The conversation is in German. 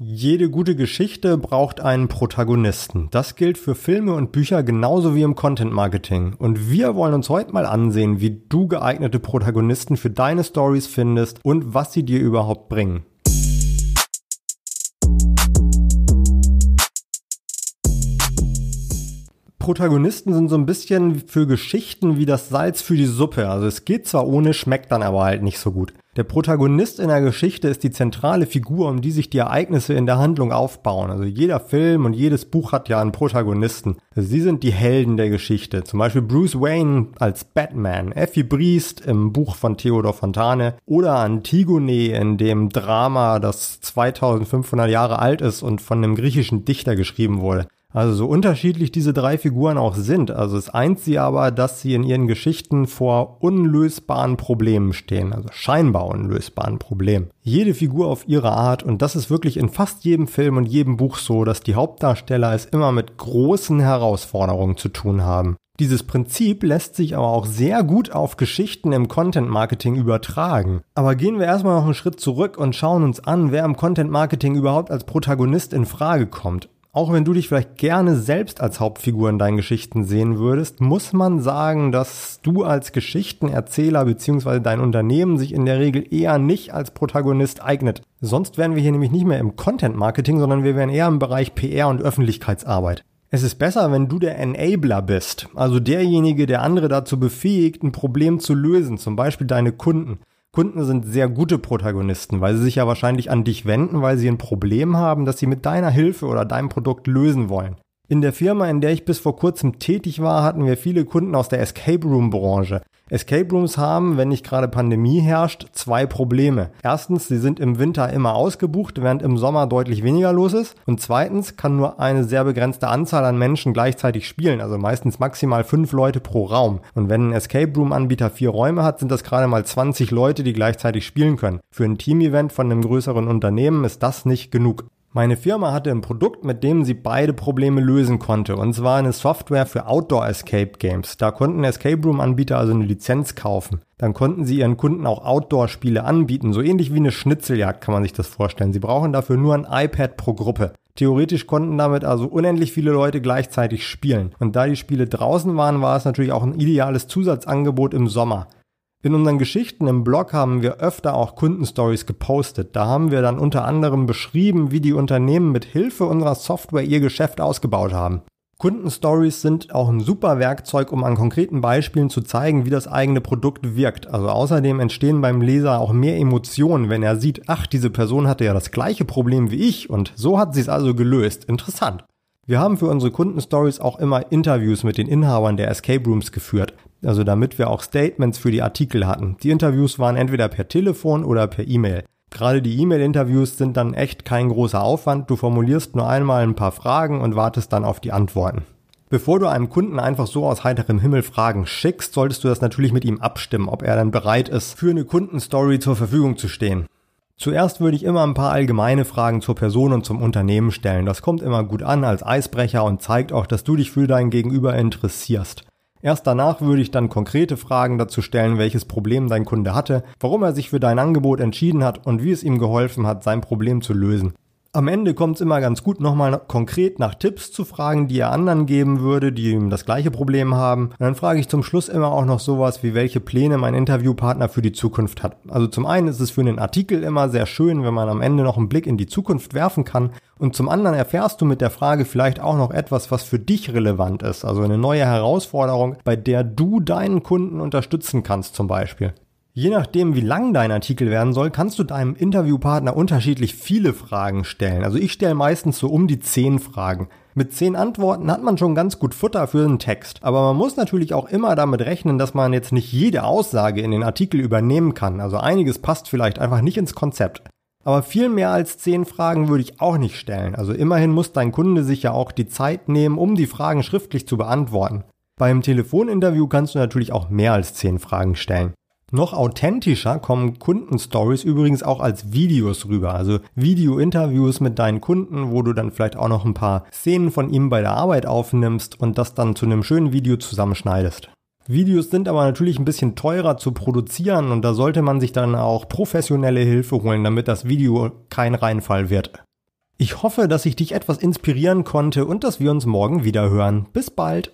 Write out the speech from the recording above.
Jede gute Geschichte braucht einen Protagonisten. Das gilt für Filme und Bücher genauso wie im Content Marketing. Und wir wollen uns heute mal ansehen, wie du geeignete Protagonisten für deine Stories findest und was sie dir überhaupt bringen. Protagonisten sind so ein bisschen für Geschichten wie das Salz für die Suppe. Also es geht zwar ohne, schmeckt dann aber halt nicht so gut. Der Protagonist in der Geschichte ist die zentrale Figur, um die sich die Ereignisse in der Handlung aufbauen. Also jeder Film und jedes Buch hat ja einen Protagonisten. Sie sind die Helden der Geschichte. Zum Beispiel Bruce Wayne als Batman, Effie Briest im Buch von Theodor Fontane oder Antigone in dem Drama, das 2500 Jahre alt ist und von einem griechischen Dichter geschrieben wurde. Also so unterschiedlich diese drei Figuren auch sind, also es eint sie aber, dass sie in ihren Geschichten vor unlösbaren Problemen stehen, also scheinbar unlösbaren Problemen. Jede Figur auf ihre Art und das ist wirklich in fast jedem Film und jedem Buch so, dass die Hauptdarsteller es immer mit großen Herausforderungen zu tun haben. Dieses Prinzip lässt sich aber auch sehr gut auf Geschichten im Content Marketing übertragen. Aber gehen wir erstmal noch einen Schritt zurück und schauen uns an, wer im Content Marketing überhaupt als Protagonist in Frage kommt. Auch wenn du dich vielleicht gerne selbst als Hauptfigur in deinen Geschichten sehen würdest, muss man sagen, dass du als Geschichtenerzähler bzw. dein Unternehmen sich in der Regel eher nicht als Protagonist eignet. Sonst wären wir hier nämlich nicht mehr im Content Marketing, sondern wir wären eher im Bereich PR und Öffentlichkeitsarbeit. Es ist besser, wenn du der Enabler bist, also derjenige, der andere dazu befähigt, ein Problem zu lösen, zum Beispiel deine Kunden. Kunden sind sehr gute Protagonisten, weil sie sich ja wahrscheinlich an dich wenden, weil sie ein Problem haben, das sie mit deiner Hilfe oder deinem Produkt lösen wollen. In der Firma, in der ich bis vor kurzem tätig war, hatten wir viele Kunden aus der Escape Room Branche. Escape Rooms haben, wenn nicht gerade Pandemie herrscht, zwei Probleme. Erstens, sie sind im Winter immer ausgebucht, während im Sommer deutlich weniger los ist. Und zweitens kann nur eine sehr begrenzte Anzahl an Menschen gleichzeitig spielen, also meistens maximal fünf Leute pro Raum. Und wenn ein Escape Room Anbieter vier Räume hat, sind das gerade mal 20 Leute, die gleichzeitig spielen können. Für ein Team-Event von einem größeren Unternehmen ist das nicht genug. Meine Firma hatte ein Produkt, mit dem sie beide Probleme lösen konnte. Und zwar eine Software für Outdoor Escape Games. Da konnten Escape Room Anbieter also eine Lizenz kaufen. Dann konnten sie ihren Kunden auch Outdoor-Spiele anbieten. So ähnlich wie eine Schnitzeljagd kann man sich das vorstellen. Sie brauchen dafür nur ein iPad pro Gruppe. Theoretisch konnten damit also unendlich viele Leute gleichzeitig spielen. Und da die Spiele draußen waren, war es natürlich auch ein ideales Zusatzangebot im Sommer. In unseren Geschichten im Blog haben wir öfter auch Kundenstories gepostet. Da haben wir dann unter anderem beschrieben, wie die Unternehmen mit Hilfe unserer Software ihr Geschäft ausgebaut haben. Kundenstories sind auch ein super Werkzeug, um an konkreten Beispielen zu zeigen, wie das eigene Produkt wirkt. Also außerdem entstehen beim Leser auch mehr Emotionen, wenn er sieht, ach, diese Person hatte ja das gleiche Problem wie ich und so hat sie es also gelöst. Interessant. Wir haben für unsere Kundenstories auch immer Interviews mit den Inhabern der Escape Rooms geführt. Also damit wir auch Statements für die Artikel hatten. Die Interviews waren entweder per Telefon oder per E-Mail. Gerade die E-Mail-Interviews sind dann echt kein großer Aufwand. Du formulierst nur einmal ein paar Fragen und wartest dann auf die Antworten. Bevor du einem Kunden einfach so aus heiterem Himmel Fragen schickst, solltest du das natürlich mit ihm abstimmen, ob er dann bereit ist, für eine Kundenstory zur Verfügung zu stehen. Zuerst würde ich immer ein paar allgemeine Fragen zur Person und zum Unternehmen stellen. Das kommt immer gut an als Eisbrecher und zeigt auch, dass du dich für dein Gegenüber interessierst. Erst danach würde ich dann konkrete Fragen dazu stellen, welches Problem dein Kunde hatte, warum er sich für dein Angebot entschieden hat und wie es ihm geholfen hat, sein Problem zu lösen. Am Ende kommt es immer ganz gut, nochmal konkret nach Tipps zu fragen, die er anderen geben würde, die ihm das gleiche Problem haben. Und dann frage ich zum Schluss immer auch noch sowas wie, welche Pläne mein Interviewpartner für die Zukunft hat. Also zum einen ist es für einen Artikel immer sehr schön, wenn man am Ende noch einen Blick in die Zukunft werfen kann. Und zum anderen erfährst du mit der Frage vielleicht auch noch etwas, was für dich relevant ist. Also eine neue Herausforderung, bei der du deinen Kunden unterstützen kannst zum Beispiel. Je nachdem, wie lang dein Artikel werden soll, kannst du deinem Interviewpartner unterschiedlich viele Fragen stellen. Also ich stelle meistens so um die zehn Fragen. Mit zehn Antworten hat man schon ganz gut Futter für einen Text. Aber man muss natürlich auch immer damit rechnen, dass man jetzt nicht jede Aussage in den Artikel übernehmen kann. Also einiges passt vielleicht einfach nicht ins Konzept. Aber viel mehr als zehn Fragen würde ich auch nicht stellen. Also immerhin muss dein Kunde sich ja auch die Zeit nehmen, um die Fragen schriftlich zu beantworten. Beim Telefoninterview kannst du natürlich auch mehr als zehn Fragen stellen. Noch authentischer kommen Kundenstories übrigens auch als Videos rüber. Also Video-Interviews mit deinen Kunden, wo du dann vielleicht auch noch ein paar Szenen von ihm bei der Arbeit aufnimmst und das dann zu einem schönen Video zusammenschneidest. Videos sind aber natürlich ein bisschen teurer zu produzieren und da sollte man sich dann auch professionelle Hilfe holen, damit das Video kein Reinfall wird. Ich hoffe, dass ich dich etwas inspirieren konnte und dass wir uns morgen wieder hören. Bis bald!